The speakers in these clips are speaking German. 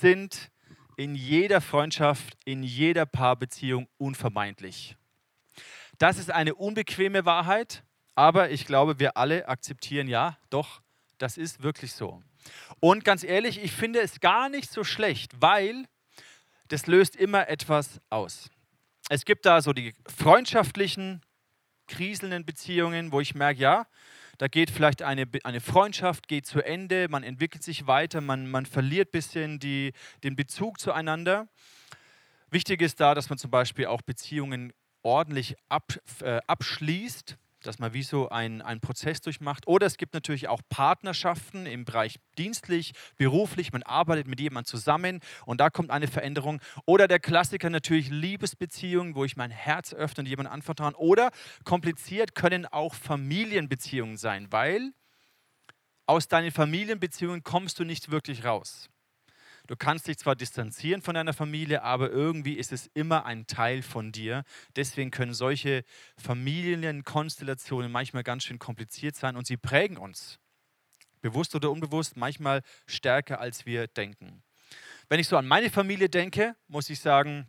Sind in jeder Freundschaft, in jeder Paarbeziehung unvermeidlich. Das ist eine unbequeme Wahrheit, aber ich glaube, wir alle akzeptieren, ja, doch, das ist wirklich so. Und ganz ehrlich, ich finde es gar nicht so schlecht, weil das löst immer etwas aus. Es gibt da so die freundschaftlichen, kriselnden Beziehungen, wo ich merke, ja, da geht vielleicht eine, eine Freundschaft, geht zu Ende, man entwickelt sich weiter, man, man verliert ein bisschen die, den Bezug zueinander. Wichtig ist da, dass man zum Beispiel auch Beziehungen ordentlich ab, äh, abschließt dass man wie so einen, Prozess durchmacht. Oder es gibt natürlich auch Partnerschaften im Bereich dienstlich, beruflich, man arbeitet mit jemandem zusammen und da kommt eine Veränderung. Oder der Klassiker natürlich Liebesbeziehungen, wo ich mein Herz öffne und jemanden anvertrauen. Oder kompliziert können auch Familienbeziehungen sein, weil aus deinen Familienbeziehungen kommst du nicht wirklich raus. Du kannst dich zwar distanzieren von deiner Familie, aber irgendwie ist es immer ein Teil von dir. Deswegen können solche Familienkonstellationen manchmal ganz schön kompliziert sein und sie prägen uns. Bewusst oder unbewusst, manchmal stärker als wir denken. Wenn ich so an meine Familie denke, muss ich sagen,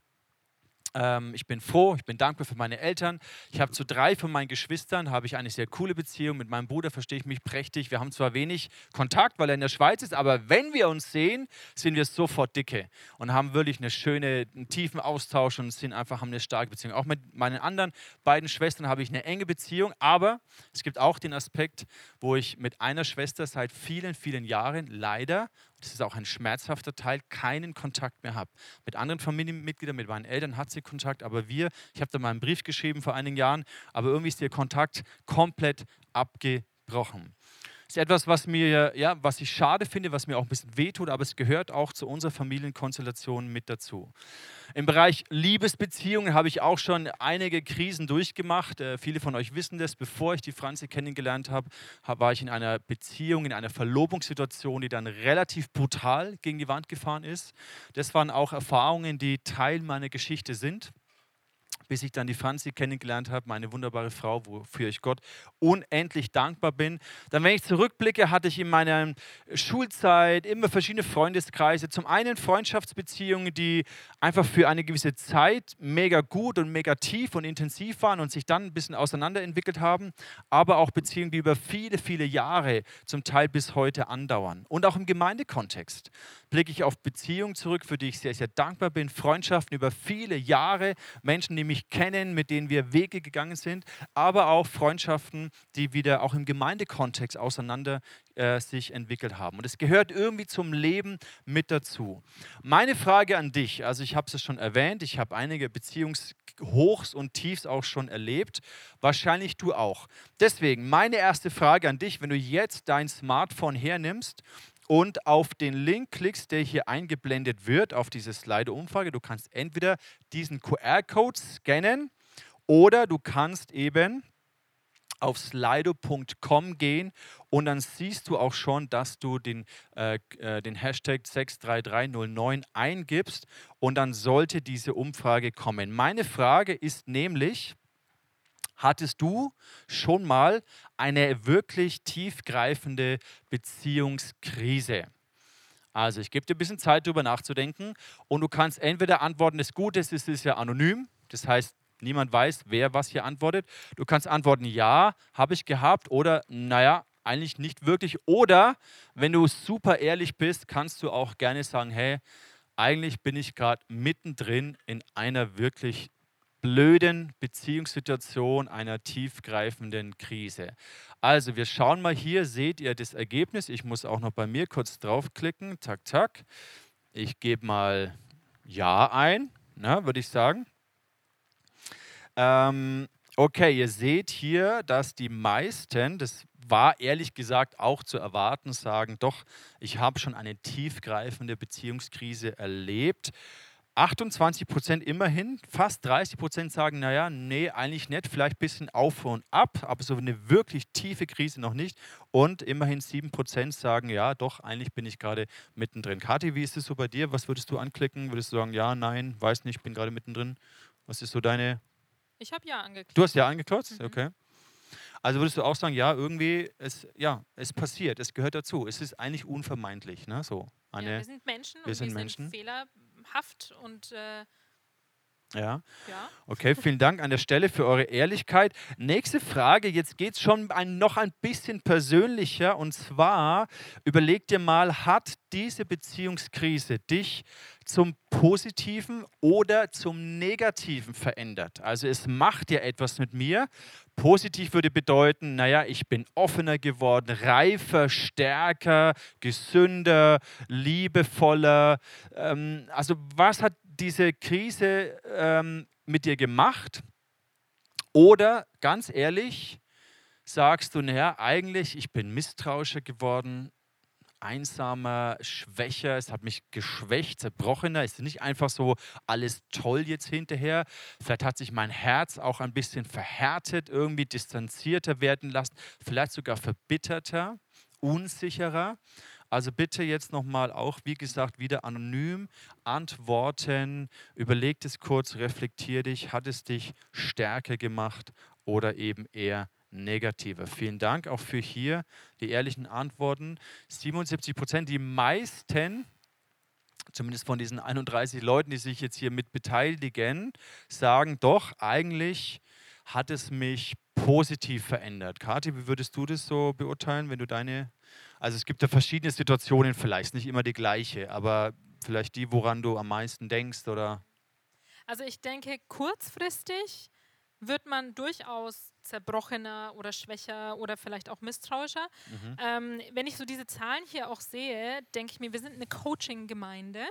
ähm, ich bin froh, ich bin dankbar für meine Eltern. Ich habe zu drei von meinen Geschwistern habe ich eine sehr coole Beziehung. Mit meinem Bruder verstehe ich mich prächtig. Wir haben zwar wenig Kontakt, weil er in der Schweiz ist, aber wenn wir uns sehen, sind wir sofort dicke und haben wirklich eine schöne, einen tiefen Austausch und sind einfach haben eine starke Beziehung. Auch mit meinen anderen beiden Schwestern habe ich eine enge Beziehung, aber es gibt auch den Aspekt, wo ich mit einer Schwester seit vielen, vielen Jahren leider das ist auch ein schmerzhafter Teil, keinen Kontakt mehr habe. Mit anderen Familienmitgliedern, mit meinen Eltern hat sie Kontakt, aber wir, ich habe da mal einen Brief geschrieben vor einigen Jahren, aber irgendwie ist der Kontakt komplett abgebrochen ist etwas, was mir, ja, was ich schade finde, was mir auch ein bisschen wehtut, aber es gehört auch zu unserer Familienkonstellation mit dazu. Im Bereich Liebesbeziehungen habe ich auch schon einige Krisen durchgemacht. Äh, viele von euch wissen das. Bevor ich die Franzi kennengelernt habe, war ich in einer Beziehung, in einer Verlobungssituation, die dann relativ brutal gegen die Wand gefahren ist. Das waren auch Erfahrungen, die Teil meiner Geschichte sind bis ich dann die Franzi kennengelernt habe, meine wunderbare Frau, wofür ich Gott unendlich dankbar bin. Dann, wenn ich zurückblicke, hatte ich in meiner Schulzeit immer verschiedene Freundeskreise. Zum einen Freundschaftsbeziehungen, die einfach für eine gewisse Zeit mega gut und mega tief und intensiv waren und sich dann ein bisschen auseinanderentwickelt haben, aber auch Beziehungen, die über viele, viele Jahre, zum Teil bis heute andauern. Und auch im Gemeindekontext blicke ich auf Beziehungen zurück, für die ich sehr, sehr dankbar bin. Freundschaften über viele Jahre, Menschen, die mich mich kennen, mit denen wir Wege gegangen sind, aber auch Freundschaften, die wieder auch im Gemeindekontext auseinander äh, sich entwickelt haben. Und es gehört irgendwie zum Leben mit dazu. Meine Frage an dich, also ich habe es schon erwähnt, ich habe einige Beziehungshochs und Tiefs auch schon erlebt, wahrscheinlich du auch. Deswegen meine erste Frage an dich, wenn du jetzt dein Smartphone hernimmst und auf den Link klickst, der hier eingeblendet wird, auf diese Slide-Umfrage. Du kannst entweder diesen QR-Code scannen oder du kannst eben auf slido.com gehen und dann siehst du auch schon, dass du den, äh, äh den Hashtag 63309 eingibst und dann sollte diese Umfrage kommen. Meine Frage ist nämlich, Hattest du schon mal eine wirklich tiefgreifende Beziehungskrise? Also ich gebe dir ein bisschen Zeit, darüber nachzudenken und du kannst entweder antworten, das Gute ist, es ist ja anonym, das heißt, niemand weiß, wer was hier antwortet. Du kannst antworten, ja, habe ich gehabt oder naja, eigentlich nicht wirklich. Oder wenn du super ehrlich bist, kannst du auch gerne sagen, hey, eigentlich bin ich gerade mittendrin in einer wirklich blöden Beziehungssituation einer tiefgreifenden Krise. Also wir schauen mal hier, seht ihr das Ergebnis. Ich muss auch noch bei mir kurz draufklicken. Zack, zack. Ich gebe mal Ja ein, würde ich sagen. Ähm, okay, ihr seht hier, dass die meisten, das war ehrlich gesagt auch zu erwarten, sagen, doch, ich habe schon eine tiefgreifende Beziehungskrise erlebt. 28 Prozent immerhin, fast 30 Prozent sagen, naja, nee, eigentlich nicht, vielleicht ein bisschen auf und ab, aber so eine wirklich tiefe Krise noch nicht. Und immerhin 7 Prozent sagen, ja, doch, eigentlich bin ich gerade mittendrin. Kathi, wie ist es so bei dir? Was würdest du anklicken? Würdest du sagen, ja, nein, weiß nicht, bin gerade mittendrin? Was ist so deine... Ich habe ja angeklickt. Du hast ja angeklickt? Mhm. Okay. Also würdest du auch sagen, ja, irgendwie, es, ja, es passiert, es gehört dazu. Es ist eigentlich unvermeidlich. Ne? So, eine, ja, wir sind Menschen wir und sind wir Menschen. sind fehlerhaft und äh, ja. ja. Okay, vielen Dank an der Stelle für eure Ehrlichkeit. Nächste Frage, jetzt geht es schon ein, noch ein bisschen persönlicher und zwar überleg dir mal, hat diese Beziehungskrise dich zum Positiven oder zum Negativen verändert? Also es macht ja etwas mit mir. Positiv würde bedeuten, naja, ich bin offener geworden, reifer, stärker, gesünder, liebevoller. Ähm, also was hat diese Krise ähm, mit dir gemacht? Oder ganz ehrlich, sagst du, naja, eigentlich, ich bin misstrauischer geworden, einsamer, schwächer, es hat mich geschwächt, zerbrochener. Es ist nicht einfach so alles toll jetzt hinterher. Vielleicht hat sich mein Herz auch ein bisschen verhärtet, irgendwie distanzierter werden lassen, vielleicht sogar verbitterter, unsicherer. Also bitte jetzt nochmal auch, wie gesagt, wieder anonym antworten. Überleg es kurz, reflektier dich. Hat es dich stärker gemacht oder eben eher negativer? Vielen Dank auch für hier die ehrlichen Antworten. 77 Prozent, die meisten zumindest von diesen 31 Leuten, die sich jetzt hier mit beteiligen, sagen doch, eigentlich hat es mich positiv verändert. Kathi, wie würdest du das so beurteilen, wenn du deine also es gibt ja verschiedene Situationen, vielleicht nicht immer die gleiche, aber vielleicht die, woran du am meisten denkst oder. Also ich denke, kurzfristig wird man durchaus zerbrochener oder schwächer oder vielleicht auch misstrauischer. Mhm. Ähm, wenn ich so diese Zahlen hier auch sehe, denke ich mir, wir sind eine Coaching-Gemeinde.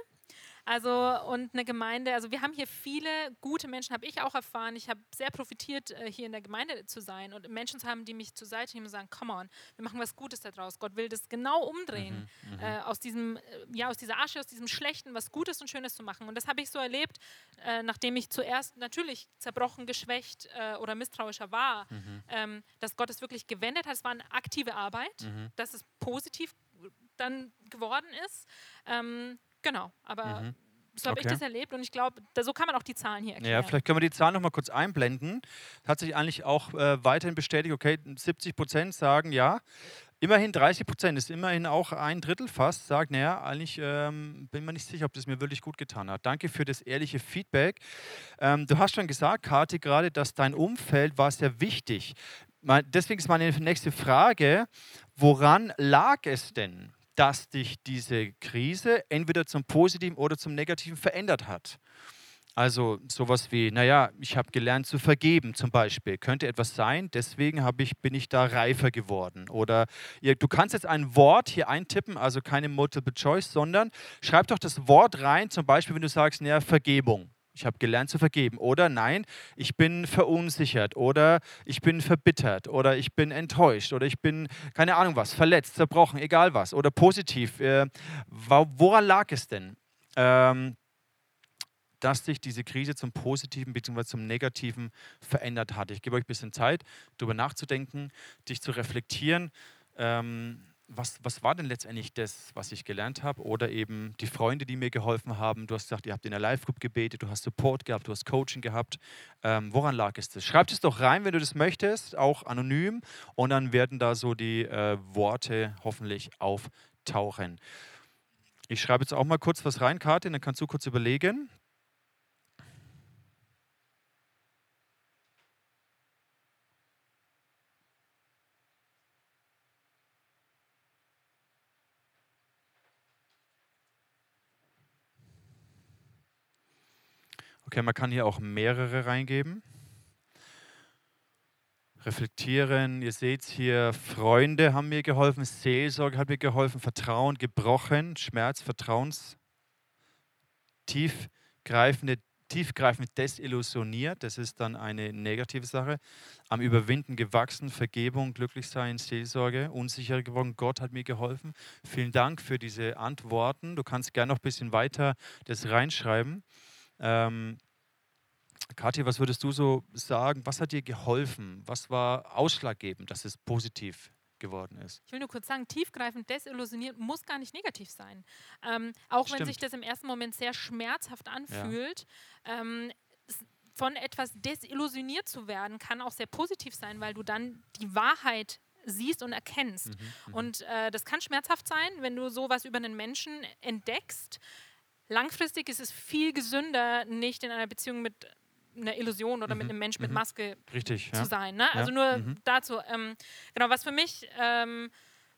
Also und eine Gemeinde, also wir haben hier viele gute Menschen, habe ich auch erfahren. Ich habe sehr profitiert, äh, hier in der Gemeinde zu sein und Menschen zu haben, die mich zur Seite nehmen und sagen, come on, wir machen was Gutes daraus. Gott will das genau umdrehen, mhm, mhm. äh, aus diesem, äh, ja, aus dieser Asche, aus diesem Schlechten, was Gutes und Schönes zu machen. Und das habe ich so erlebt, äh, nachdem ich zuerst natürlich zerbrochen, geschwächt äh, oder misstrauischer war, mhm. ähm, dass Gott es wirklich gewendet hat. Es war eine aktive Arbeit, mhm. dass es positiv dann geworden ist. Ähm, Genau, aber mhm. so habe okay. ich das erlebt und ich glaube, so kann man auch die Zahlen hier erklären. Ja, vielleicht können wir die Zahlen noch mal kurz einblenden. Hat sich eigentlich auch äh, weiterhin bestätigt, okay, 70 Prozent sagen ja. Immerhin 30 Prozent ist immerhin auch ein Drittel fast, sagt, naja, eigentlich ähm, bin mir nicht sicher, ob das mir wirklich gut getan hat. Danke für das ehrliche Feedback. Ähm, du hast schon gesagt, Kathi, gerade, dass dein Umfeld war sehr wichtig. Deswegen ist meine nächste Frage, woran lag es denn? Dass dich diese Krise entweder zum Positiven oder zum Negativen verändert hat. Also sowas wie, naja, ich habe gelernt zu vergeben zum Beispiel, könnte etwas sein, deswegen ich, bin ich da reifer geworden. Oder ihr, du kannst jetzt ein Wort hier eintippen, also keine Multiple Choice, sondern schreib doch das Wort rein, zum Beispiel, wenn du sagst, naja, Vergebung. Ich habe gelernt zu vergeben. Oder nein, ich bin verunsichert oder ich bin verbittert oder ich bin enttäuscht oder ich bin, keine Ahnung was, verletzt, zerbrochen, egal was. Oder positiv. Äh, woran lag es denn? Ähm, dass sich diese Krise zum Positiven bzw. zum Negativen verändert hat. Ich gebe euch ein bisschen Zeit, darüber nachzudenken, dich zu reflektieren. Ähm, was, was war denn letztendlich das, was ich gelernt habe? Oder eben die Freunde, die mir geholfen haben. Du hast gesagt, ihr habt in der Live-Group gebetet, du hast Support gehabt, du hast Coaching gehabt. Ähm, woran lag es das? Schreib es doch rein, wenn du das möchtest, auch anonym. Und dann werden da so die äh, Worte hoffentlich auftauchen. Ich schreibe jetzt auch mal kurz was rein, Kathi, dann kannst du kurz überlegen. Okay, man kann hier auch mehrere reingeben. Reflektieren, ihr seht hier, Freunde haben mir geholfen, Seelsorge hat mir geholfen, Vertrauen gebrochen, Schmerz, Vertrauens, tiefgreifende, tiefgreifend desillusioniert, das ist dann eine negative Sache. Am Überwinden gewachsen, Vergebung, Glücklichsein, Seelsorge, unsicher geworden, Gott hat mir geholfen. Vielen Dank für diese Antworten. Du kannst gerne noch ein bisschen weiter das reinschreiben. Ähm, Kathi, was würdest du so sagen? Was hat dir geholfen? Was war ausschlaggebend, dass es positiv geworden ist? Ich will nur kurz sagen, tiefgreifend desillusioniert muss gar nicht negativ sein. Ähm, auch Stimmt. wenn sich das im ersten Moment sehr schmerzhaft anfühlt. Ja. Ähm, von etwas desillusioniert zu werden, kann auch sehr positiv sein, weil du dann die Wahrheit siehst und erkennst. Mhm, mhm. und äh, das kann schmerzhaft sein, wenn du sowas über einen Menschen entdeckst. Langfristig ist es viel gesünder, nicht in einer Beziehung mit einer Illusion oder mhm. mit einem Menschen mit mhm. Maske Richtig, zu ja. sein. Ne? Also nur mhm. dazu. Ähm, genau, was für mich, ähm,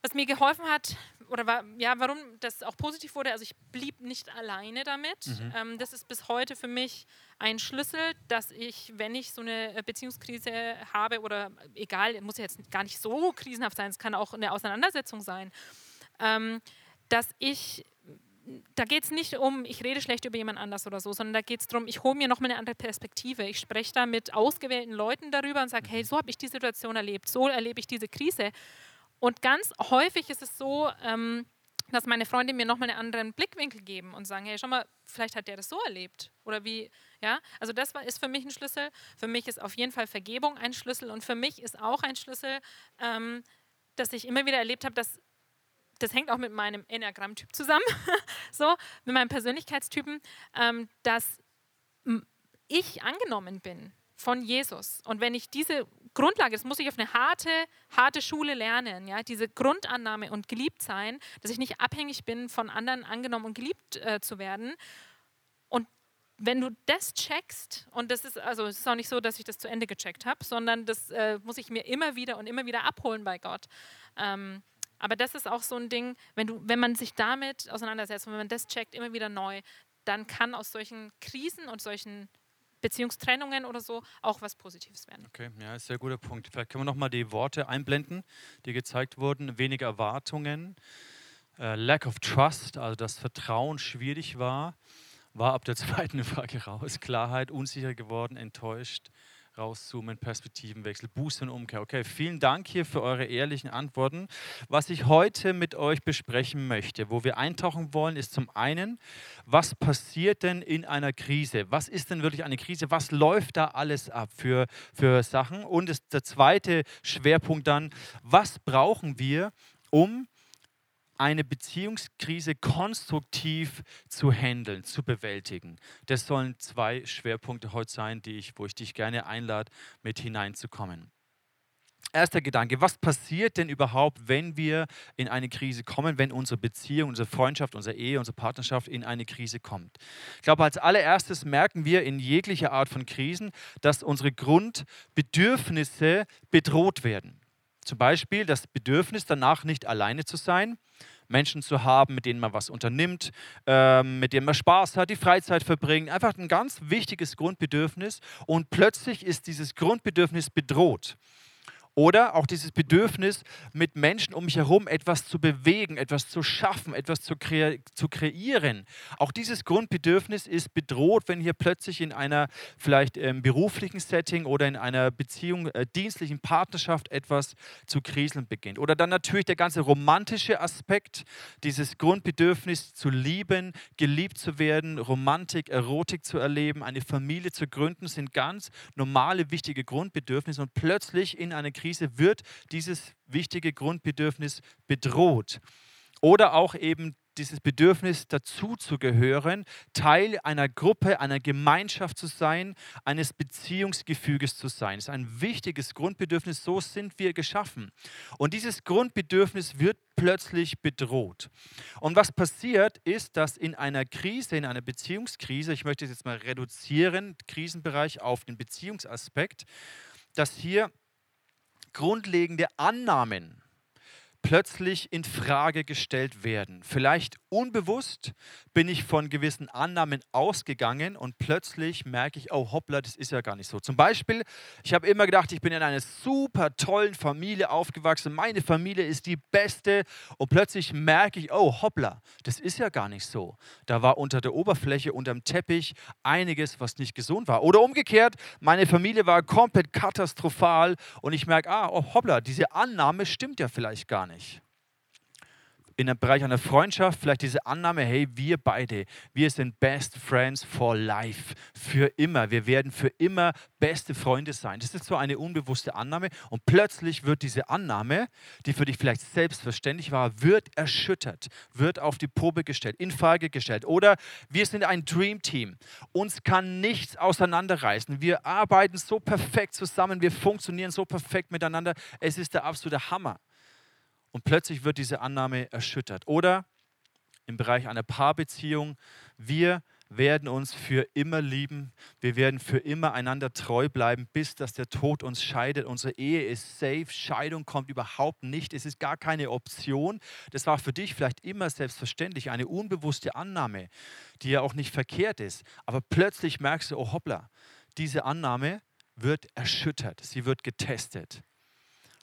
was mir geholfen hat, oder war, ja, warum das auch positiv wurde, also ich blieb nicht alleine damit. Mhm. Ähm, das ist bis heute für mich ein Schlüssel, dass ich, wenn ich so eine Beziehungskrise habe oder egal, muss ja jetzt gar nicht so krisenhaft sein, es kann auch eine Auseinandersetzung sein, ähm, dass ich da geht es nicht um, ich rede schlecht über jemand anders oder so, sondern da geht es darum, ich hole mir nochmal eine andere Perspektive. Ich spreche da mit ausgewählten Leuten darüber und sage, hey, so habe ich die Situation erlebt, so erlebe ich diese Krise. Und ganz häufig ist es so, ähm, dass meine Freunde mir nochmal einen anderen Blickwinkel geben und sagen, hey, schau mal, vielleicht hat der das so erlebt. Oder wie, ja, also das ist für mich ein Schlüssel. Für mich ist auf jeden Fall Vergebung ein Schlüssel und für mich ist auch ein Schlüssel, ähm, dass ich immer wieder erlebt habe, dass das hängt auch mit meinem Enneagramm-Typ zusammen, so, mit meinem Persönlichkeitstypen, ähm, dass ich angenommen bin von Jesus. Und wenn ich diese Grundlage, das muss ich auf eine harte, harte Schule lernen, ja, diese Grundannahme und geliebt sein, dass ich nicht abhängig bin, von anderen angenommen und geliebt äh, zu werden. Und wenn du das checkst, und das ist, also es ist auch nicht so, dass ich das zu Ende gecheckt habe, sondern das äh, muss ich mir immer wieder und immer wieder abholen bei Gott. Ähm, aber das ist auch so ein Ding, wenn, du, wenn man sich damit auseinandersetzt und wenn man das checkt immer wieder neu, dann kann aus solchen Krisen und solchen Beziehungstrennungen oder so auch was Positives werden. Okay, ja, sehr guter Punkt. Vielleicht können wir nochmal die Worte einblenden, die gezeigt wurden. Weniger Erwartungen, äh, Lack of Trust, also dass Vertrauen schwierig war, war ab der zweiten Frage raus. Klarheit, unsicher geworden, enttäuscht, rauszoomen, Perspektivenwechsel, Boost und Umkehr. Okay, vielen Dank hier für eure ehrlichen Antworten. Was ich heute mit euch besprechen möchte, wo wir eintauchen wollen, ist zum einen, was passiert denn in einer Krise? Was ist denn wirklich eine Krise? Was läuft da alles ab für, für Sachen? Und ist der zweite Schwerpunkt dann, was brauchen wir, um eine Beziehungskrise konstruktiv zu handeln, zu bewältigen. Das sollen zwei Schwerpunkte heute sein, die ich, wo ich dich gerne einlade, mit hineinzukommen. Erster Gedanke, was passiert denn überhaupt, wenn wir in eine Krise kommen, wenn unsere Beziehung, unsere Freundschaft, unsere Ehe, unsere Partnerschaft in eine Krise kommt? Ich glaube, als allererstes merken wir in jeglicher Art von Krisen, dass unsere Grundbedürfnisse bedroht werden. Zum Beispiel das Bedürfnis danach nicht alleine zu sein, Menschen zu haben, mit denen man was unternimmt, ähm, mit denen man Spaß hat, die Freizeit verbringt. Einfach ein ganz wichtiges Grundbedürfnis. Und plötzlich ist dieses Grundbedürfnis bedroht. Oder auch dieses Bedürfnis, mit Menschen um mich herum etwas zu bewegen, etwas zu schaffen, etwas zu, kre zu kreieren. Auch dieses Grundbedürfnis ist bedroht, wenn hier plötzlich in einer vielleicht ähm, beruflichen Setting oder in einer Beziehung, äh, dienstlichen Partnerschaft etwas zu kriseln beginnt. Oder dann natürlich der ganze romantische Aspekt, dieses Grundbedürfnis zu lieben, geliebt zu werden, Romantik, Erotik zu erleben, eine Familie zu gründen, sind ganz normale, wichtige Grundbedürfnisse und plötzlich in eine Krise wird dieses wichtige Grundbedürfnis bedroht. Oder auch eben dieses Bedürfnis dazu zu gehören, Teil einer Gruppe, einer Gemeinschaft zu sein, eines Beziehungsgefüges zu sein. Das ist ein wichtiges Grundbedürfnis, so sind wir geschaffen. Und dieses Grundbedürfnis wird plötzlich bedroht. Und was passiert ist, dass in einer Krise, in einer Beziehungskrise, ich möchte es jetzt mal reduzieren, Krisenbereich auf den Beziehungsaspekt, dass hier grundlegende Annahmen plötzlich in Frage gestellt werden. Vielleicht unbewusst bin ich von gewissen Annahmen ausgegangen und plötzlich merke ich, oh hoppla, das ist ja gar nicht so. Zum Beispiel, ich habe immer gedacht, ich bin in einer super tollen Familie aufgewachsen, meine Familie ist die beste und plötzlich merke ich, oh hoppla, das ist ja gar nicht so. Da war unter der Oberfläche, unterm Teppich einiges, was nicht gesund war. Oder umgekehrt, meine Familie war komplett katastrophal und ich merke, ah, oh hoppla, diese Annahme stimmt ja vielleicht gar nicht nicht. in einem Bereich einer Freundschaft vielleicht diese Annahme, hey, wir beide, wir sind best friends for life, für immer. Wir werden für immer beste Freunde sein. Das ist so eine unbewusste Annahme und plötzlich wird diese Annahme, die für dich vielleicht selbstverständlich war, wird erschüttert, wird auf die Probe gestellt, in Frage gestellt. Oder wir sind ein Dream Team. Uns kann nichts auseinanderreißen. Wir arbeiten so perfekt zusammen, wir funktionieren so perfekt miteinander. Es ist der absolute Hammer und plötzlich wird diese Annahme erschüttert. Oder im Bereich einer Paarbeziehung, wir werden uns für immer lieben, wir werden für immer einander treu bleiben, bis dass der Tod uns scheidet. Unsere Ehe ist safe, Scheidung kommt überhaupt nicht, es ist gar keine Option. Das war für dich vielleicht immer selbstverständlich, eine unbewusste Annahme, die ja auch nicht verkehrt ist. Aber plötzlich merkst du, oh hoppla, diese Annahme wird erschüttert, sie wird getestet.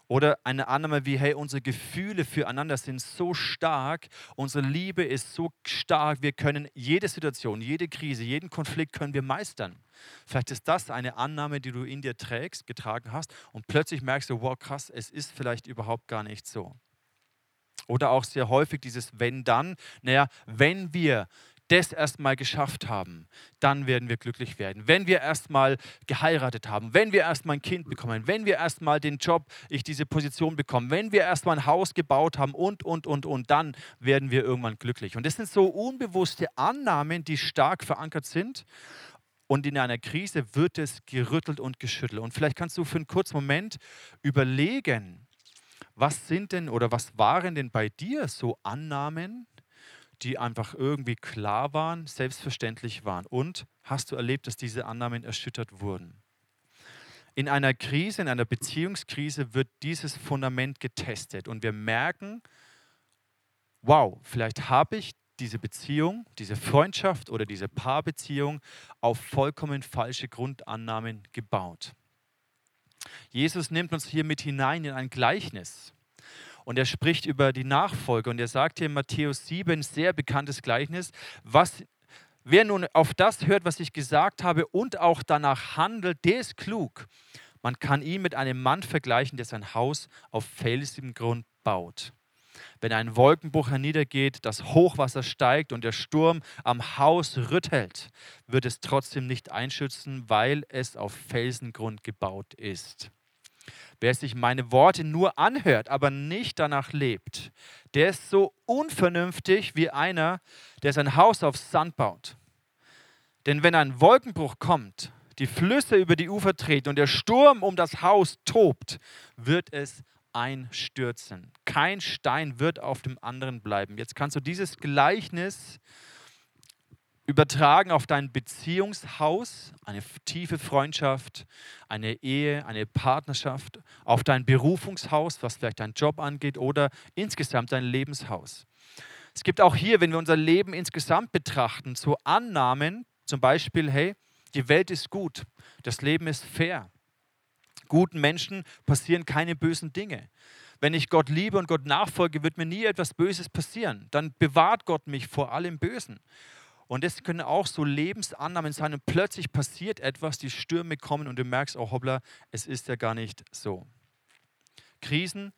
Oder eine Annahme wie, hey, unsere Gefühle füreinander sind so stark, unsere Liebe ist so stark, wir können jede Situation, jede Krise, jeden Konflikt können wir meistern. Vielleicht ist das eine Annahme, die du in dir trägst, getragen hast und plötzlich merkst du, wow, krass, es ist vielleicht überhaupt gar nicht so. Oder auch sehr häufig dieses Wenn dann, naja, wenn wir das erstmal geschafft haben, dann werden wir glücklich werden. Wenn wir erstmal geheiratet haben, wenn wir erstmal ein Kind bekommen, wenn wir erstmal den Job, ich diese Position bekomme, wenn wir erstmal ein Haus gebaut haben und, und, und, und, dann werden wir irgendwann glücklich. Und das sind so unbewusste Annahmen, die stark verankert sind. Und in einer Krise wird es gerüttelt und geschüttelt. Und vielleicht kannst du für einen kurzen Moment überlegen, was sind denn oder was waren denn bei dir so Annahmen, die einfach irgendwie klar waren, selbstverständlich waren. Und hast du erlebt, dass diese Annahmen erschüttert wurden? In einer Krise, in einer Beziehungskrise wird dieses Fundament getestet und wir merken, wow, vielleicht habe ich diese Beziehung, diese Freundschaft oder diese Paarbeziehung auf vollkommen falsche Grundannahmen gebaut. Jesus nimmt uns hier mit hinein in ein Gleichnis. Und er spricht über die Nachfolge. Und er sagt hier in Matthäus 7, sehr bekanntes Gleichnis, was, wer nun auf das hört, was ich gesagt habe und auch danach handelt, der ist klug. Man kann ihn mit einem Mann vergleichen, der sein Haus auf felsigem Grund baut. Wenn ein Wolkenbruch herniedergeht, das Hochwasser steigt und der Sturm am Haus rüttelt, wird es trotzdem nicht einschützen, weil es auf Felsengrund gebaut ist. Wer sich meine Worte nur anhört, aber nicht danach lebt, der ist so unvernünftig wie einer, der sein Haus auf Sand baut. Denn wenn ein Wolkenbruch kommt, die Flüsse über die Ufer treten und der Sturm um das Haus tobt, wird es einstürzen. Kein Stein wird auf dem anderen bleiben. Jetzt kannst du dieses Gleichnis übertragen auf dein Beziehungshaus, eine tiefe Freundschaft, eine Ehe, eine Partnerschaft, auf dein Berufungshaus, was vielleicht dein Job angeht oder insgesamt dein Lebenshaus. Es gibt auch hier, wenn wir unser Leben insgesamt betrachten, so Annahmen, zum Beispiel, hey, die Welt ist gut, das Leben ist fair. Guten Menschen passieren keine bösen Dinge. Wenn ich Gott liebe und Gott nachfolge, wird mir nie etwas Böses passieren. Dann bewahrt Gott mich vor allem Bösen. Und das können auch so Lebensannahmen sein und plötzlich passiert etwas, die Stürme kommen und du merkst, oh hoppla, es ist ja gar nicht so. Krisen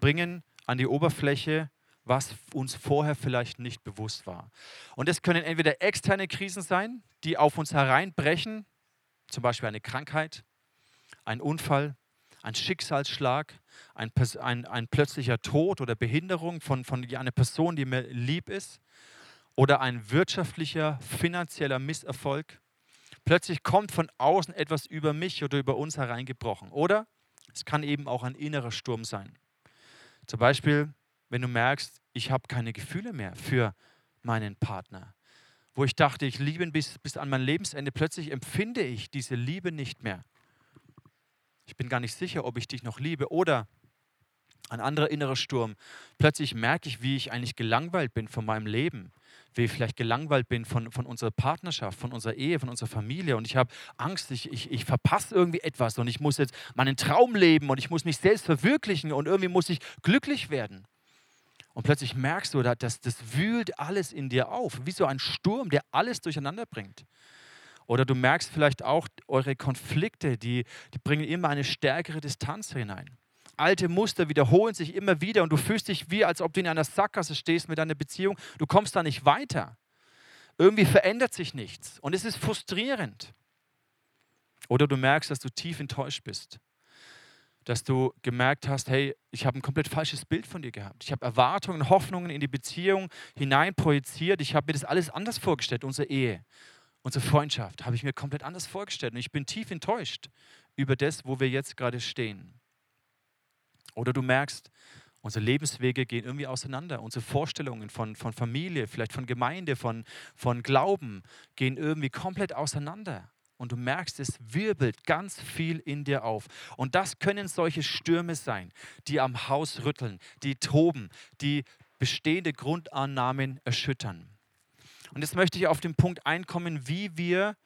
bringen an die Oberfläche, was uns vorher vielleicht nicht bewusst war. Und es können entweder externe Krisen sein, die auf uns hereinbrechen, zum Beispiel eine Krankheit, ein Unfall, ein Schicksalsschlag, ein, ein, ein plötzlicher Tod oder Behinderung von, von einer Person, die mir lieb ist oder ein wirtschaftlicher, finanzieller Misserfolg. Plötzlich kommt von außen etwas über mich oder über uns hereingebrochen. Oder es kann eben auch ein innerer Sturm sein. Zum Beispiel, wenn du merkst, ich habe keine Gefühle mehr für meinen Partner. Wo ich dachte, ich liebe ihn bis, bis an mein Lebensende, plötzlich empfinde ich diese Liebe nicht mehr. Ich bin gar nicht sicher, ob ich dich noch liebe. Oder ein anderer innerer Sturm. Plötzlich merke ich, wie ich eigentlich gelangweilt bin von meinem Leben wie ich vielleicht gelangweilt bin von, von unserer Partnerschaft, von unserer Ehe, von unserer Familie und ich habe Angst, ich, ich, ich verpasse irgendwie etwas und ich muss jetzt meinen Traum leben und ich muss mich selbst verwirklichen und irgendwie muss ich glücklich werden. Und plötzlich merkst du, dass das wühlt alles in dir auf, wie so ein Sturm, der alles durcheinander bringt. Oder du merkst vielleicht auch, eure Konflikte, die, die bringen immer eine stärkere Distanz hinein. Alte Muster wiederholen sich immer wieder und du fühlst dich wie, als ob du in einer Sackgasse stehst mit deiner Beziehung. Du kommst da nicht weiter. Irgendwie verändert sich nichts und es ist frustrierend. Oder du merkst, dass du tief enttäuscht bist. Dass du gemerkt hast, hey, ich habe ein komplett falsches Bild von dir gehabt. Ich habe Erwartungen, Hoffnungen in die Beziehung hinein projiziert. Ich habe mir das alles anders vorgestellt, unsere Ehe, unsere Freundschaft, habe ich mir komplett anders vorgestellt. Und ich bin tief enttäuscht über das, wo wir jetzt gerade stehen. Oder du merkst, unsere Lebenswege gehen irgendwie auseinander. Unsere Vorstellungen von, von Familie, vielleicht von Gemeinde, von, von Glauben gehen irgendwie komplett auseinander. Und du merkst, es wirbelt ganz viel in dir auf. Und das können solche Stürme sein, die am Haus rütteln, die toben, die bestehende Grundannahmen erschüttern. Und jetzt möchte ich auf den Punkt einkommen, wie wir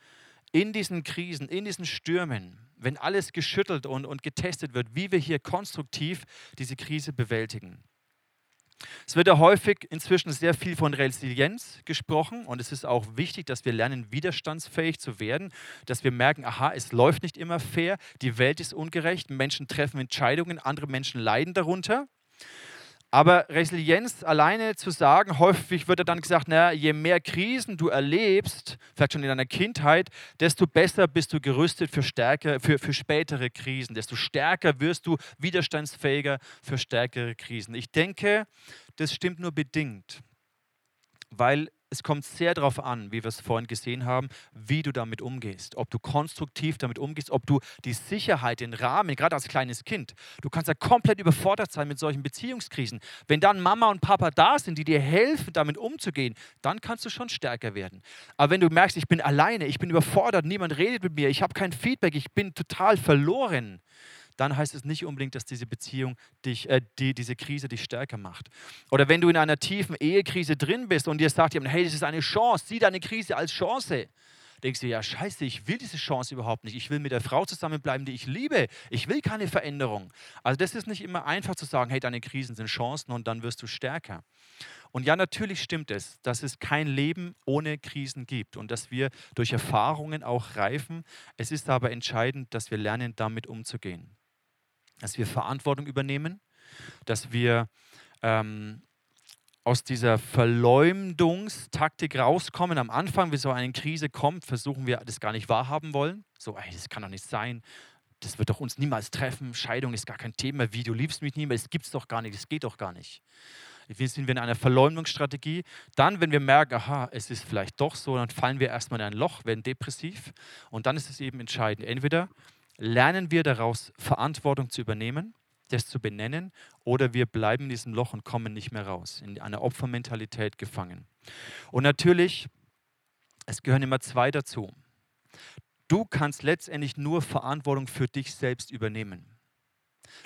in diesen Krisen, in diesen Stürmen, wenn alles geschüttelt und, und getestet wird, wie wir hier konstruktiv diese Krise bewältigen. Es wird ja häufig inzwischen sehr viel von Resilienz gesprochen und es ist auch wichtig, dass wir lernen, widerstandsfähig zu werden, dass wir merken, aha, es läuft nicht immer fair, die Welt ist ungerecht, Menschen treffen Entscheidungen, andere Menschen leiden darunter. Aber Resilienz alleine zu sagen, häufig wird dann gesagt, na, je mehr Krisen du erlebst, vielleicht schon in deiner Kindheit, desto besser bist du gerüstet für, stärker, für, für spätere Krisen, desto stärker wirst du widerstandsfähiger für stärkere Krisen. Ich denke, das stimmt nur bedingt, weil es kommt sehr darauf an, wie wir es vorhin gesehen haben, wie du damit umgehst. Ob du konstruktiv damit umgehst, ob du die Sicherheit, den Rahmen, gerade als kleines Kind, du kannst ja komplett überfordert sein mit solchen Beziehungskrisen. Wenn dann Mama und Papa da sind, die dir helfen, damit umzugehen, dann kannst du schon stärker werden. Aber wenn du merkst, ich bin alleine, ich bin überfordert, niemand redet mit mir, ich habe kein Feedback, ich bin total verloren, dann heißt es nicht unbedingt, dass diese Beziehung dich, äh, die, diese Krise dich stärker macht. Oder wenn du in einer tiefen Ehekrise drin bist und dir sagt jemand, hey, das ist eine Chance, sieh deine Krise als Chance. Denkst du, ja, scheiße, ich will diese Chance überhaupt nicht. Ich will mit der Frau zusammenbleiben, die ich liebe. Ich will keine Veränderung. Also das ist nicht immer einfach zu sagen, hey, deine Krisen sind Chancen und dann wirst du stärker. Und ja, natürlich stimmt es, dass es kein Leben ohne Krisen gibt und dass wir durch Erfahrungen auch reifen. Es ist aber entscheidend, dass wir lernen, damit umzugehen dass wir Verantwortung übernehmen, dass wir ähm, aus dieser Verleumdungstaktik rauskommen. Am Anfang, wie so eine Krise kommt, versuchen wir das gar nicht wahrhaben wollen. So, ey, das kann doch nicht sein. Das wird doch uns niemals treffen. Scheidung ist gar kein Thema. Wie, du liebst mich nicht mehr. Das gibt es doch gar nicht. Das geht doch gar nicht. Wir sind wir in einer Verleumdungsstrategie. Dann, wenn wir merken, aha, es ist vielleicht doch so, dann fallen wir erstmal in ein Loch, werden depressiv. Und dann ist es eben entscheidend. Entweder lernen wir daraus Verantwortung zu übernehmen, das zu benennen, oder wir bleiben in diesem Loch und kommen nicht mehr raus, in einer Opfermentalität gefangen. Und natürlich, es gehören immer zwei dazu. Du kannst letztendlich nur Verantwortung für dich selbst übernehmen.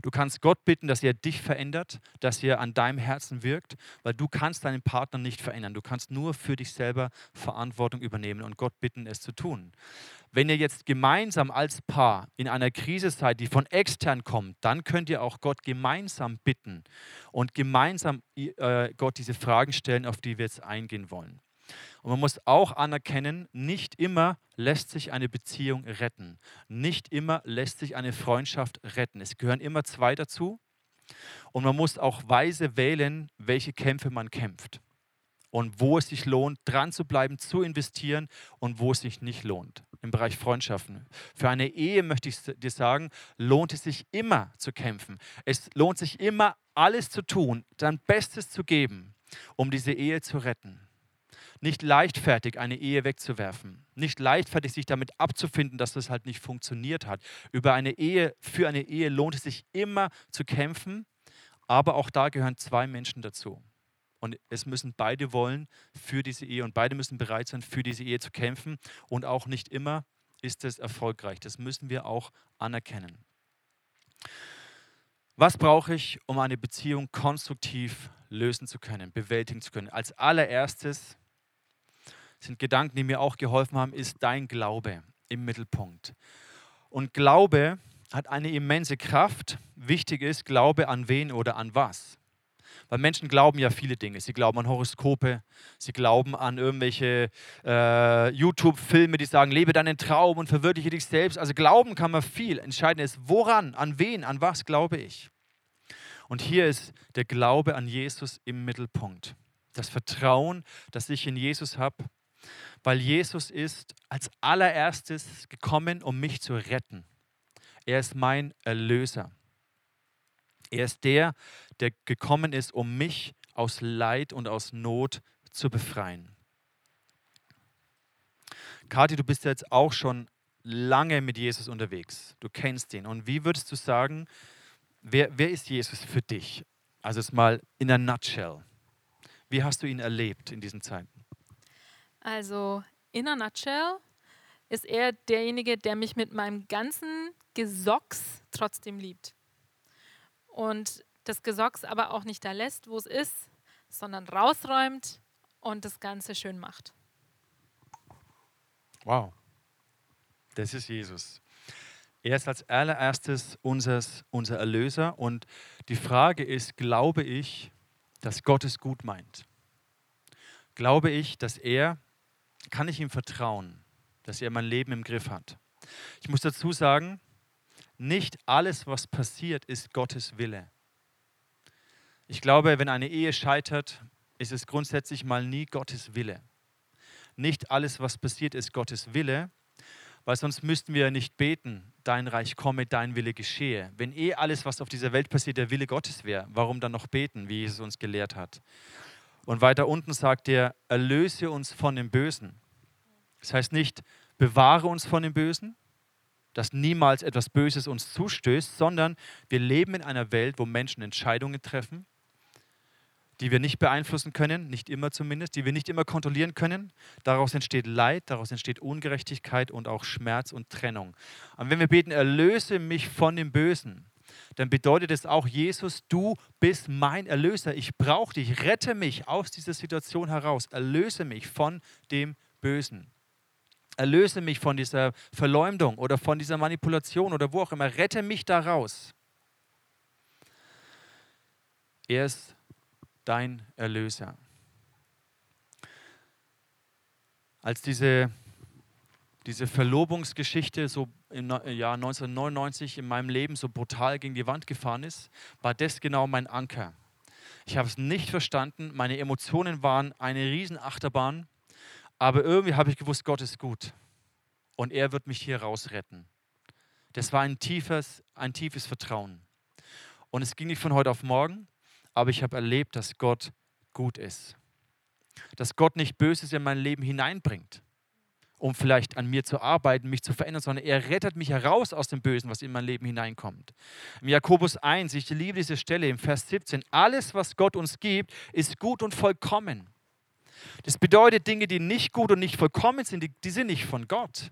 Du kannst Gott bitten, dass er dich verändert, dass er an deinem Herzen wirkt, weil du kannst deinen Partner nicht verändern. Du kannst nur für dich selber Verantwortung übernehmen und Gott bitten, es zu tun. Wenn ihr jetzt gemeinsam als Paar in einer Krise seid, die von extern kommt, dann könnt ihr auch Gott gemeinsam bitten und gemeinsam äh, Gott diese Fragen stellen, auf die wir jetzt eingehen wollen. Und man muss auch anerkennen, nicht immer lässt sich eine Beziehung retten. Nicht immer lässt sich eine Freundschaft retten. Es gehören immer zwei dazu. Und man muss auch weise wählen, welche Kämpfe man kämpft. Und wo es sich lohnt, dran zu bleiben, zu investieren und wo es sich nicht lohnt. Im Bereich Freundschaften. Für eine Ehe möchte ich dir sagen, lohnt es sich immer zu kämpfen. Es lohnt sich immer, alles zu tun, dein Bestes zu geben, um diese Ehe zu retten nicht leichtfertig eine Ehe wegzuwerfen, nicht leichtfertig sich damit abzufinden, dass das halt nicht funktioniert hat. Über eine Ehe, für eine Ehe lohnt es sich immer zu kämpfen, aber auch da gehören zwei Menschen dazu. Und es müssen beide wollen für diese Ehe und beide müssen bereit sein, für diese Ehe zu kämpfen. Und auch nicht immer ist es erfolgreich. Das müssen wir auch anerkennen. Was brauche ich, um eine Beziehung konstruktiv lösen zu können, bewältigen zu können? Als allererstes sind Gedanken, die mir auch geholfen haben, ist dein Glaube im Mittelpunkt. Und Glaube hat eine immense Kraft. Wichtig ist, Glaube an wen oder an was. Weil Menschen glauben ja viele Dinge. Sie glauben an Horoskope, sie glauben an irgendwelche äh, YouTube-Filme, die sagen, lebe deinen Traum und verwirkliche dich selbst. Also glauben kann man viel. Entscheidend ist, woran, an wen, an was glaube ich. Und hier ist der Glaube an Jesus im Mittelpunkt. Das Vertrauen, das ich in Jesus habe, weil Jesus ist als allererstes gekommen, um mich zu retten. Er ist mein Erlöser. Er ist der, der gekommen ist, um mich aus Leid und aus Not zu befreien. Kathi, du bist jetzt auch schon lange mit Jesus unterwegs. Du kennst ihn. Und wie würdest du sagen, wer, wer ist Jesus für dich? Also es mal in a nutshell. Wie hast du ihn erlebt in diesen Zeiten? Also in a nutshell ist er derjenige, der mich mit meinem ganzen Gesocks trotzdem liebt. Und das Gesocks aber auch nicht da lässt, wo es ist, sondern rausräumt und das Ganze schön macht. Wow, das ist Jesus. Er ist als allererstes unseres, unser Erlöser und die Frage ist, glaube ich, dass Gott es gut meint? Glaube ich, dass er, kann ich ihm vertrauen, dass er mein Leben im Griff hat? Ich muss dazu sagen, nicht alles, was passiert, ist Gottes Wille. Ich glaube, wenn eine Ehe scheitert, ist es grundsätzlich mal nie Gottes Wille. Nicht alles, was passiert, ist Gottes Wille, weil sonst müssten wir nicht beten, dein Reich komme, dein Wille geschehe. Wenn eh alles, was auf dieser Welt passiert, der Wille Gottes wäre, warum dann noch beten, wie Jesus uns gelehrt hat? Und weiter unten sagt er, erlöse uns von dem Bösen. Das heißt nicht, bewahre uns von dem Bösen, dass niemals etwas Böses uns zustößt, sondern wir leben in einer Welt, wo Menschen Entscheidungen treffen, die wir nicht beeinflussen können, nicht immer zumindest, die wir nicht immer kontrollieren können. Daraus entsteht Leid, daraus entsteht Ungerechtigkeit und auch Schmerz und Trennung. Und wenn wir beten, erlöse mich von dem Bösen, dann bedeutet es auch, Jesus, du bist mein Erlöser. Ich brauche dich. Rette mich aus dieser Situation heraus. Erlöse mich von dem Bösen. Erlöse mich von dieser Verleumdung oder von dieser Manipulation oder wo auch immer. Rette mich daraus. Er ist dein Erlöser. Als diese, diese Verlobungsgeschichte so im Jahr 1999 in meinem Leben so brutal gegen die Wand gefahren ist, war das genau mein Anker. Ich habe es nicht verstanden, meine Emotionen waren eine Riesenachterbahn aber irgendwie habe ich gewusst, Gott ist gut und er wird mich hier rausretten. Das war ein tiefes, ein tiefes Vertrauen. Und es ging nicht von heute auf morgen, aber ich habe erlebt, dass Gott gut ist. Dass Gott nicht Böses in mein Leben hineinbringt, um vielleicht an mir zu arbeiten, mich zu verändern, sondern er rettet mich heraus aus dem Bösen, was in mein Leben hineinkommt. Im Jakobus 1, ich liebe diese Stelle im Vers 17, alles, was Gott uns gibt, ist gut und vollkommen. Das bedeutet, Dinge, die nicht gut und nicht vollkommen sind, die, die sind nicht von Gott.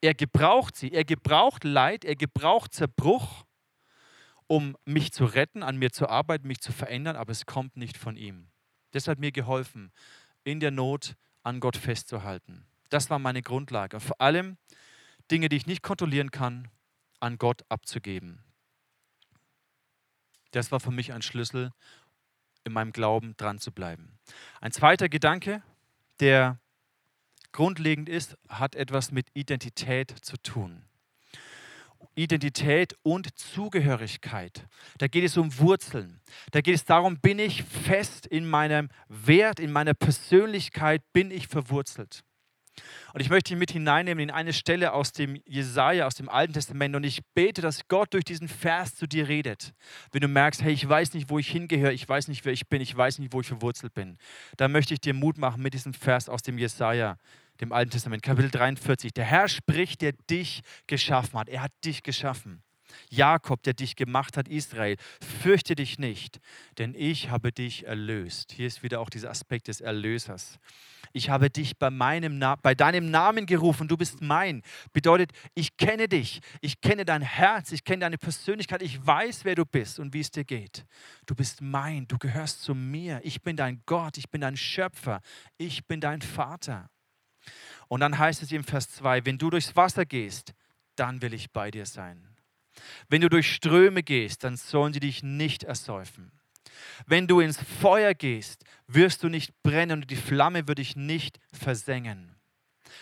Er gebraucht sie. Er gebraucht Leid, er gebraucht Zerbruch, um mich zu retten, an mir zu arbeiten, mich zu verändern, aber es kommt nicht von ihm. Das hat mir geholfen, in der Not an Gott festzuhalten. Das war meine Grundlage. Und vor allem Dinge, die ich nicht kontrollieren kann, an Gott abzugeben. Das war für mich ein Schlüssel, in meinem Glauben dran zu bleiben. Ein zweiter Gedanke, der grundlegend ist, hat etwas mit Identität zu tun. Identität und Zugehörigkeit. Da geht es um Wurzeln. Da geht es darum, bin ich fest in meinem Wert, in meiner Persönlichkeit, bin ich verwurzelt. Und ich möchte ihn mit hineinnehmen in eine Stelle aus dem Jesaja, aus dem Alten Testament. Und ich bete, dass Gott durch diesen Vers zu dir redet. Wenn du merkst, hey, ich weiß nicht, wo ich hingehöre, ich weiß nicht, wer ich bin, ich weiß nicht, wo ich verwurzelt bin, dann möchte ich dir Mut machen mit diesem Vers aus dem Jesaja, dem Alten Testament, Kapitel 43. Der Herr spricht, der dich geschaffen hat. Er hat dich geschaffen. Jakob, der dich gemacht hat, Israel, fürchte dich nicht, denn ich habe dich erlöst. Hier ist wieder auch dieser Aspekt des Erlösers ich habe dich bei, meinem Na bei deinem Namen gerufen, du bist mein. Bedeutet, ich kenne dich, ich kenne dein Herz, ich kenne deine Persönlichkeit, ich weiß, wer du bist und wie es dir geht. Du bist mein, du gehörst zu mir, ich bin dein Gott, ich bin dein Schöpfer, ich bin dein Vater. Und dann heißt es im Vers 2, wenn du durchs Wasser gehst, dann will ich bei dir sein. Wenn du durch Ströme gehst, dann sollen sie dich nicht ersäufen. Wenn du ins Feuer gehst, wirst du nicht brennen und die Flamme wird dich nicht versengen.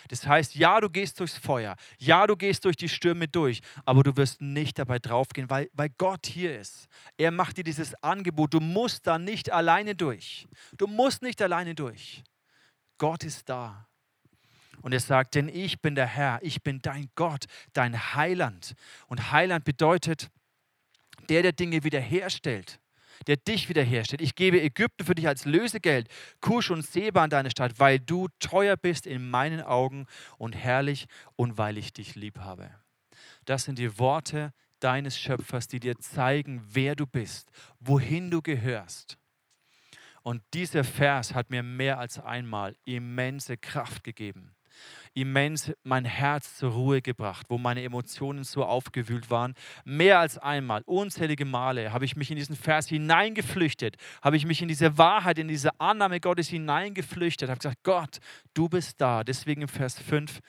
Das heißt, ja, du gehst durchs Feuer, ja, du gehst durch die Stürme durch, aber du wirst nicht dabei draufgehen, weil, weil Gott hier ist. Er macht dir dieses Angebot, du musst da nicht alleine durch. Du musst nicht alleine durch. Gott ist da. Und er sagt, denn ich bin der Herr, ich bin dein Gott, dein Heiland. Und Heiland bedeutet, der, der Dinge wiederherstellt der dich wiederherstellt. Ich gebe Ägypten für dich als Lösegeld, Kusch und Seba an deine Stadt, weil du teuer bist in meinen Augen und herrlich und weil ich dich lieb habe. Das sind die Worte deines Schöpfers, die dir zeigen, wer du bist, wohin du gehörst. Und dieser Vers hat mir mehr als einmal immense Kraft gegeben immens mein Herz zur Ruhe gebracht, wo meine Emotionen so aufgewühlt waren. Mehr als einmal, unzählige Male habe ich mich in diesen Vers hineingeflüchtet, habe ich mich in diese Wahrheit, in diese Annahme Gottes hineingeflüchtet, habe gesagt, Gott, du bist da. Deswegen im Vers 5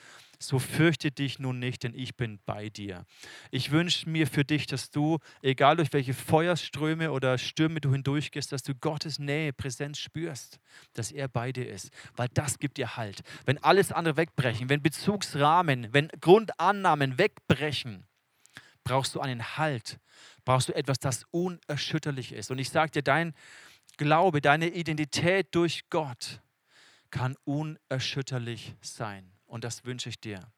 so fürchte dich nun nicht, denn ich bin bei dir. Ich wünsche mir für dich, dass du, egal durch welche Feuerströme oder Stürme du hindurchgehst, dass du Gottes Nähe, Präsenz spürst, dass er bei dir ist, weil das gibt dir Halt. Wenn alles andere wegbrechen, wenn Bezugsrahmen, wenn Grundannahmen wegbrechen, brauchst du einen Halt, brauchst du etwas, das unerschütterlich ist. Und ich sage dir, dein Glaube, deine Identität durch Gott kann unerschütterlich sein. Und das wünsche ich dir,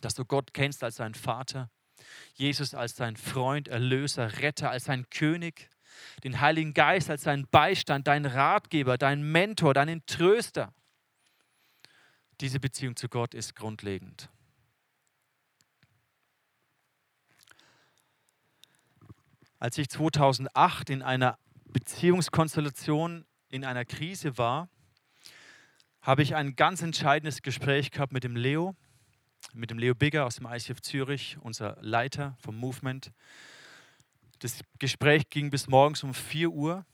dass du Gott kennst als deinen Vater, Jesus als dein Freund, Erlöser, Retter, als dein König, den Heiligen Geist als deinen Beistand, deinen Ratgeber, deinen Mentor, deinen Tröster. Diese Beziehung zu Gott ist grundlegend. Als ich 2008 in einer Beziehungskonstellation in einer Krise war, habe ich ein ganz entscheidendes Gespräch gehabt mit dem Leo, mit dem Leo Bigger aus dem ICF Zürich, unser Leiter vom Movement. Das Gespräch ging bis morgens um 4 Uhr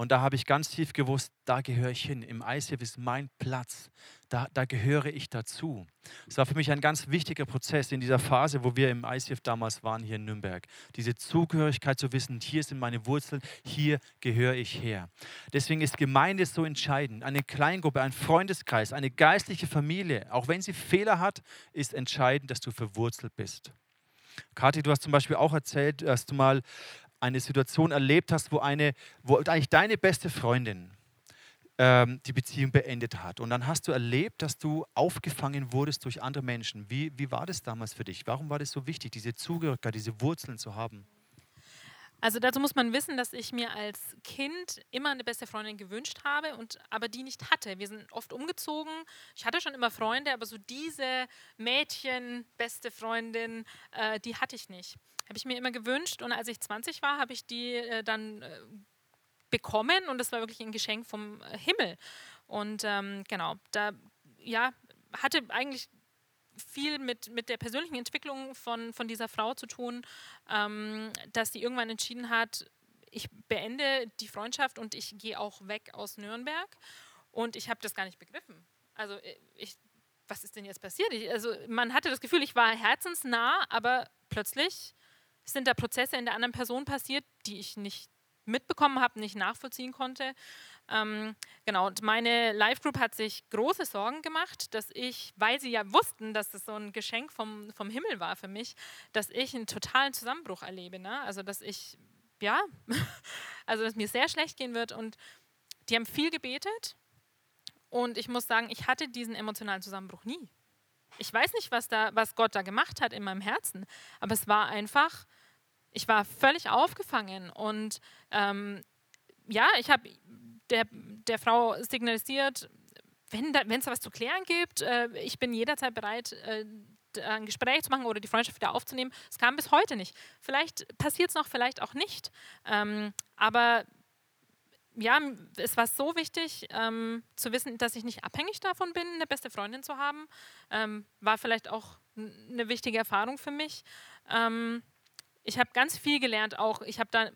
und da habe ich ganz tief gewusst, da gehöre ich hin. Im ICF ist mein Platz. Da, da gehöre ich dazu. Es war für mich ein ganz wichtiger Prozess in dieser Phase, wo wir im ICF damals waren, hier in Nürnberg. Diese Zugehörigkeit zu wissen, hier sind meine Wurzeln, hier gehöre ich her. Deswegen ist Gemeinde so entscheidend. Eine Kleingruppe, ein Freundeskreis, eine geistliche Familie, auch wenn sie Fehler hat, ist entscheidend, dass du verwurzelt bist. Kathi, du hast zum Beispiel auch erzählt, dass du mal eine Situation erlebt hast, wo, eine, wo eigentlich deine beste Freundin ähm, die Beziehung beendet hat. Und dann hast du erlebt, dass du aufgefangen wurdest durch andere Menschen. Wie, wie war das damals für dich? Warum war das so wichtig, diese Zugehörigkeit, diese Wurzeln zu haben? Also dazu muss man wissen, dass ich mir als Kind immer eine beste Freundin gewünscht habe und aber die nicht hatte. Wir sind oft umgezogen. Ich hatte schon immer Freunde, aber so diese Mädchen, beste Freundin, äh, die hatte ich nicht. Habe ich mir immer gewünscht und als ich 20 war, habe ich die äh, dann äh, bekommen und das war wirklich ein Geschenk vom äh, Himmel. Und ähm, genau, da ja, hatte eigentlich viel mit, mit der persönlichen Entwicklung von, von dieser Frau zu tun, ähm, dass sie irgendwann entschieden hat, ich beende die Freundschaft und ich gehe auch weg aus Nürnberg. Und ich habe das gar nicht begriffen. Also äh, ich, was ist denn jetzt passiert? Ich, also man hatte das Gefühl, ich war herzensnah, aber plötzlich sind da Prozesse in der anderen Person passiert, die ich nicht mitbekommen habe, nicht nachvollziehen konnte. Ähm, genau, und meine Live-Group hat sich große Sorgen gemacht, dass ich, weil sie ja wussten, dass das so ein Geschenk vom, vom Himmel war für mich, dass ich einen totalen Zusammenbruch erlebe. Ne? Also, dass ich, ja, also, dass mir sehr schlecht gehen wird. Und die haben viel gebetet. Und ich muss sagen, ich hatte diesen emotionalen Zusammenbruch nie. Ich weiß nicht, was, da, was Gott da gemacht hat in meinem Herzen, aber es war einfach, ich war völlig aufgefangen und ähm, ja, ich habe der, der Frau signalisiert, wenn es da was zu klären gibt, äh, ich bin jederzeit bereit, äh, ein Gespräch zu machen oder die Freundschaft wieder aufzunehmen. Es kam bis heute nicht. Vielleicht passiert es noch, vielleicht auch nicht. Ähm, aber ja, es war so wichtig ähm, zu wissen, dass ich nicht abhängig davon bin, eine beste Freundin zu haben. Ähm, war vielleicht auch eine wichtige Erfahrung für mich. Ähm, ich habe ganz viel gelernt, auch ich habe da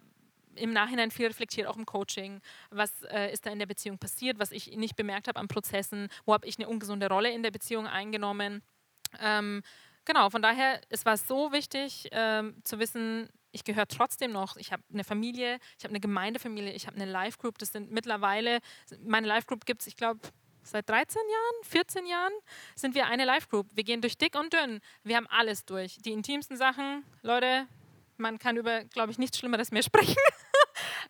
im Nachhinein viel reflektiert, auch im Coaching. Was äh, ist da in der Beziehung passiert, was ich nicht bemerkt habe an Prozessen? Wo habe ich eine ungesunde Rolle in der Beziehung eingenommen? Ähm, genau, von daher, es war so wichtig ähm, zu wissen, ich gehöre trotzdem noch, ich habe eine Familie, ich habe eine Gemeindefamilie, ich habe eine Live-Group, das sind mittlerweile, meine Live-Group gibt es, ich glaube, seit 13 Jahren, 14 Jahren sind wir eine Live-Group. Wir gehen durch dick und dünn. Wir haben alles durch. Die intimsten Sachen, Leute, man kann über, glaube ich, nichts Schlimmeres mehr sprechen.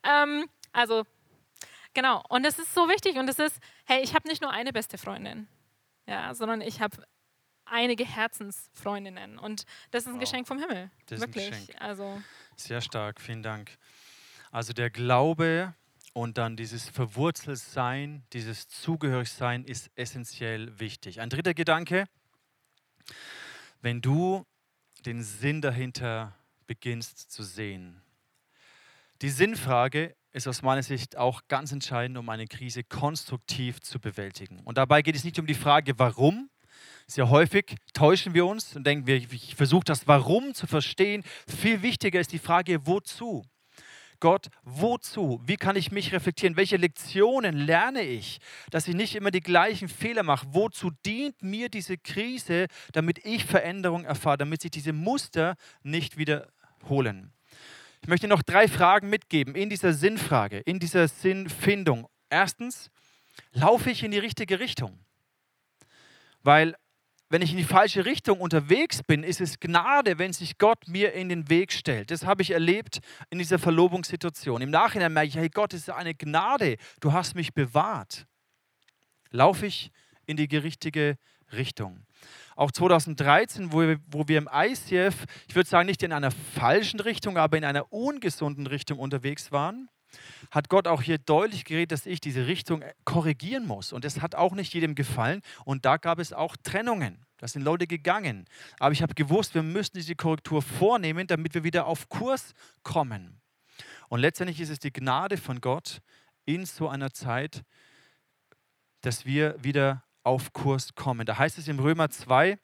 ähm, also, genau. Und es ist so wichtig. Und es ist, hey, ich habe nicht nur eine beste Freundin, ja, sondern ich habe einige Herzensfreundinnen. Und das ist ein wow. Geschenk vom Himmel. Das Wirklich. Ist ein Geschenk. Also. Sehr stark, vielen Dank. Also der Glaube und dann dieses Verwurzeltsein, dieses Zugehörigsein ist essentiell wichtig. Ein dritter Gedanke, wenn du den Sinn dahinter beginnst zu sehen. Die Sinnfrage ist aus meiner Sicht auch ganz entscheidend, um eine Krise konstruktiv zu bewältigen. Und dabei geht es nicht um die Frage, warum. Sehr häufig täuschen wir uns und denken wir, ich versuche das Warum zu verstehen. Viel wichtiger ist die Frage, wozu. Gott, wozu? Wie kann ich mich reflektieren? Welche Lektionen lerne ich, dass ich nicht immer die gleichen Fehler mache? Wozu dient mir diese Krise, damit ich Veränderung erfahre, damit sich diese Muster nicht wiederholen? Ich möchte noch drei Fragen mitgeben in dieser Sinnfrage, in dieser Sinnfindung. Erstens, laufe ich in die richtige Richtung? Weil wenn ich in die falsche Richtung unterwegs bin, ist es Gnade, wenn sich Gott mir in den Weg stellt. Das habe ich erlebt in dieser Verlobungssituation. Im Nachhinein merke ich, hey Gott, es ist eine Gnade, du hast mich bewahrt. Laufe ich in die richtige Richtung. Auch 2013, wo wir, wo wir im ICF, ich würde sagen, nicht in einer falschen Richtung, aber in einer ungesunden Richtung unterwegs waren, hat Gott auch hier deutlich geredet, dass ich diese Richtung korrigieren muss. Und das hat auch nicht jedem gefallen. Und da gab es auch Trennungen. Da sind Leute gegangen. Aber ich habe gewusst, wir müssen diese Korrektur vornehmen, damit wir wieder auf Kurs kommen. Und letztendlich ist es die Gnade von Gott in so einer Zeit, dass wir wieder auf Kurs kommen. Da heißt es im Römer 2,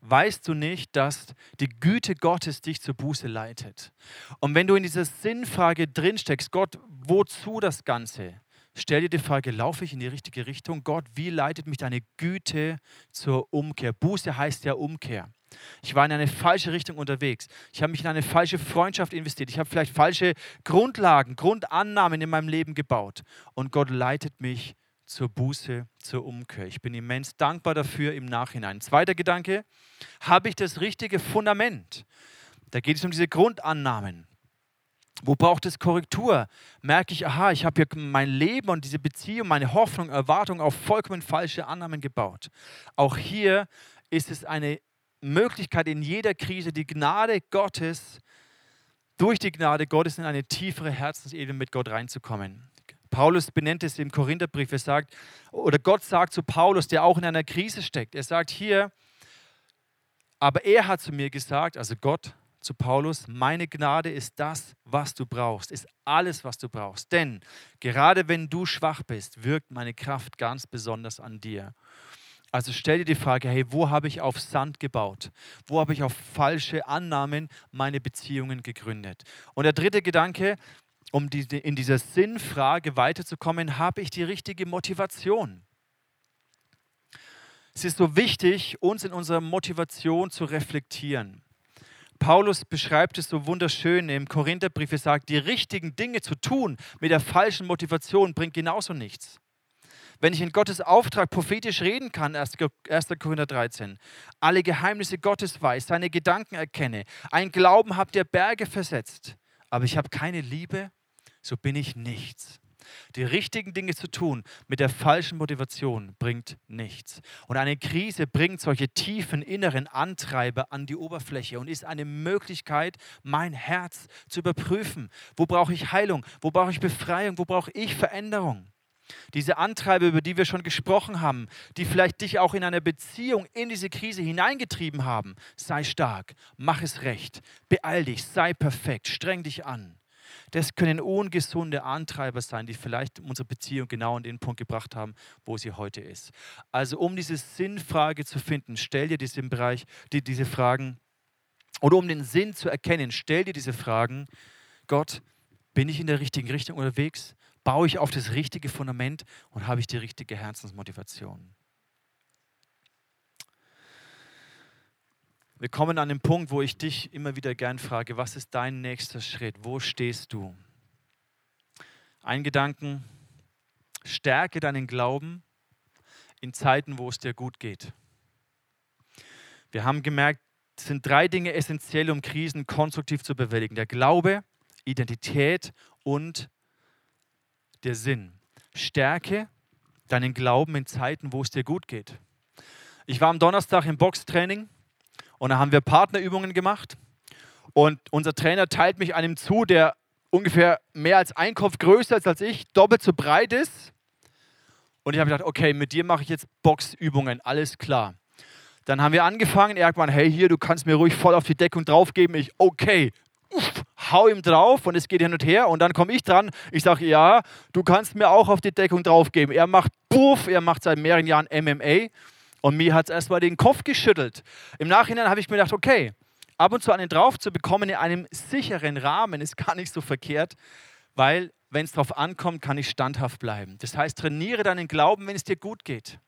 weißt du nicht, dass die Güte Gottes dich zur Buße leitet? Und wenn du in dieser Sinnfrage drinsteckst, Gott, wozu das Ganze? Stell dir die Frage, laufe ich in die richtige Richtung? Gott, wie leitet mich deine Güte zur Umkehr? Buße heißt ja Umkehr. Ich war in eine falsche Richtung unterwegs. Ich habe mich in eine falsche Freundschaft investiert. Ich habe vielleicht falsche Grundlagen, Grundannahmen in meinem Leben gebaut. Und Gott leitet mich zur Buße, zur Umkehr. Ich bin immens dankbar dafür im Nachhinein. Zweiter Gedanke, habe ich das richtige Fundament? Da geht es um diese Grundannahmen. Wo braucht es Korrektur? Merke ich, aha, ich habe hier mein Leben und diese Beziehung, meine Hoffnung, Erwartung auf vollkommen falsche Annahmen gebaut. Auch hier ist es eine Möglichkeit in jeder Krise, die Gnade Gottes, durch die Gnade Gottes in eine tiefere Herzensebene mit Gott reinzukommen. Paulus benennt es im Korintherbrief. Er sagt, oder Gott sagt zu Paulus, der auch in einer Krise steckt. Er sagt hier, aber er hat zu mir gesagt, also Gott zu Paulus, meine Gnade ist das, was du brauchst, ist alles, was du brauchst. Denn gerade wenn du schwach bist, wirkt meine Kraft ganz besonders an dir. Also stell dir die Frage, hey, wo habe ich auf Sand gebaut? Wo habe ich auf falsche Annahmen meine Beziehungen gegründet? Und der dritte Gedanke, um in dieser Sinnfrage weiterzukommen, habe ich die richtige Motivation? Es ist so wichtig, uns in unserer Motivation zu reflektieren. Paulus beschreibt es so wunderschön im Korintherbrief. Er sagt, die richtigen Dinge zu tun mit der falschen Motivation bringt genauso nichts. Wenn ich in Gottes Auftrag prophetisch reden kann, 1. Korinther 13, alle Geheimnisse Gottes weiß, seine Gedanken erkenne, einen Glauben habe, der Berge versetzt, aber ich habe keine Liebe, so bin ich nichts. Die richtigen Dinge zu tun mit der falschen Motivation bringt nichts. Und eine Krise bringt solche tiefen inneren Antreiber an die Oberfläche und ist eine Möglichkeit, mein Herz zu überprüfen. Wo brauche ich Heilung? Wo brauche ich Befreiung? Wo brauche ich Veränderung? Diese Antreiber, über die wir schon gesprochen haben, die vielleicht dich auch in einer Beziehung in diese Krise hineingetrieben haben, sei stark, mach es recht, beeil dich, sei perfekt, streng dich an. Das können ungesunde Antreiber sein, die vielleicht unsere Beziehung genau an den Punkt gebracht haben, wo sie heute ist. Also um diese Sinnfrage zu finden, stell dir diese, Bereich, die, diese Fragen, oder um den Sinn zu erkennen, stell dir diese Fragen, Gott, bin ich in der richtigen Richtung unterwegs? Baue ich auf das richtige Fundament und habe ich die richtige Herzensmotivation? Wir kommen an den Punkt, wo ich dich immer wieder gern frage, was ist dein nächster Schritt? Wo stehst du? Ein Gedanken, stärke deinen Glauben, in Zeiten, wo es dir gut geht. Wir haben gemerkt, es sind drei Dinge essentiell, um Krisen konstruktiv zu bewältigen. Der Glaube, Identität und der Sinn. Stärke deinen Glauben in Zeiten, wo es dir gut geht. Ich war am Donnerstag im Boxtraining und da haben wir Partnerübungen gemacht. Und unser Trainer teilt mich einem zu, der ungefähr mehr als ein Kopf größer ist als ich, doppelt so breit ist. Und ich habe gedacht, okay, mit dir mache ich jetzt Boxübungen, alles klar. Dann haben wir angefangen, er hat gesagt, hey, hier, du kannst mir ruhig voll auf die Deckung draufgeben. Ich, okay, uff, hau ihm drauf und es geht hin und her. Und dann komme ich dran. Ich sage, ja, du kannst mir auch auf die Deckung draufgeben. Er macht Puff, er macht seit mehreren Jahren MMA. Und mir hat es erstmal den Kopf geschüttelt. Im Nachhinein habe ich mir gedacht, okay, ab und zu einen drauf zu bekommen in einem sicheren Rahmen ist gar nicht so verkehrt, weil wenn es darauf ankommt, kann ich standhaft bleiben. Das heißt, trainiere deinen Glauben, wenn es dir gut geht.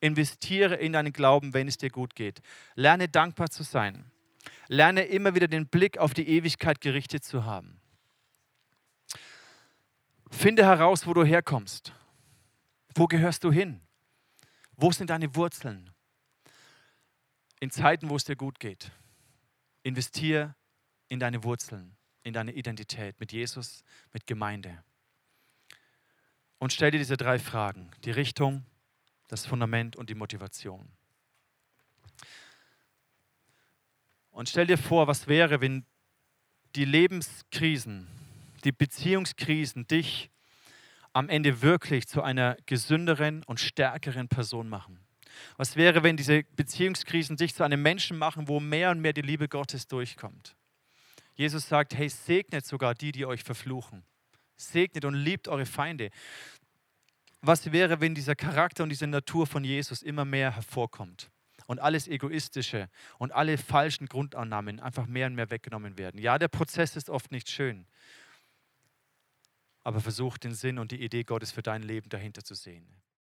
Investiere in deinen Glauben, wenn es dir gut geht. Lerne dankbar zu sein. Lerne immer wieder den Blick auf die Ewigkeit gerichtet zu haben. Finde heraus, wo du herkommst. Wo gehörst du hin? Wo sind deine Wurzeln? In Zeiten, wo es dir gut geht. Investiere in deine Wurzeln, in deine Identität mit Jesus, mit Gemeinde. Und stell dir diese drei Fragen. Die Richtung, das Fundament und die Motivation. Und stell dir vor, was wäre, wenn die Lebenskrisen, die Beziehungskrisen dich am Ende wirklich zu einer gesünderen und stärkeren Person machen. Was wäre, wenn diese Beziehungskrisen dich zu einem Menschen machen, wo mehr und mehr die Liebe Gottes durchkommt? Jesus sagt, hey, segnet sogar die, die euch verfluchen. Segnet und liebt eure Feinde was wäre, wenn dieser Charakter und diese Natur von Jesus immer mehr hervorkommt und alles Egoistische und alle falschen Grundannahmen einfach mehr und mehr weggenommen werden. Ja, der Prozess ist oft nicht schön, aber versuch den Sinn und die Idee Gottes für dein Leben dahinter zu sehen.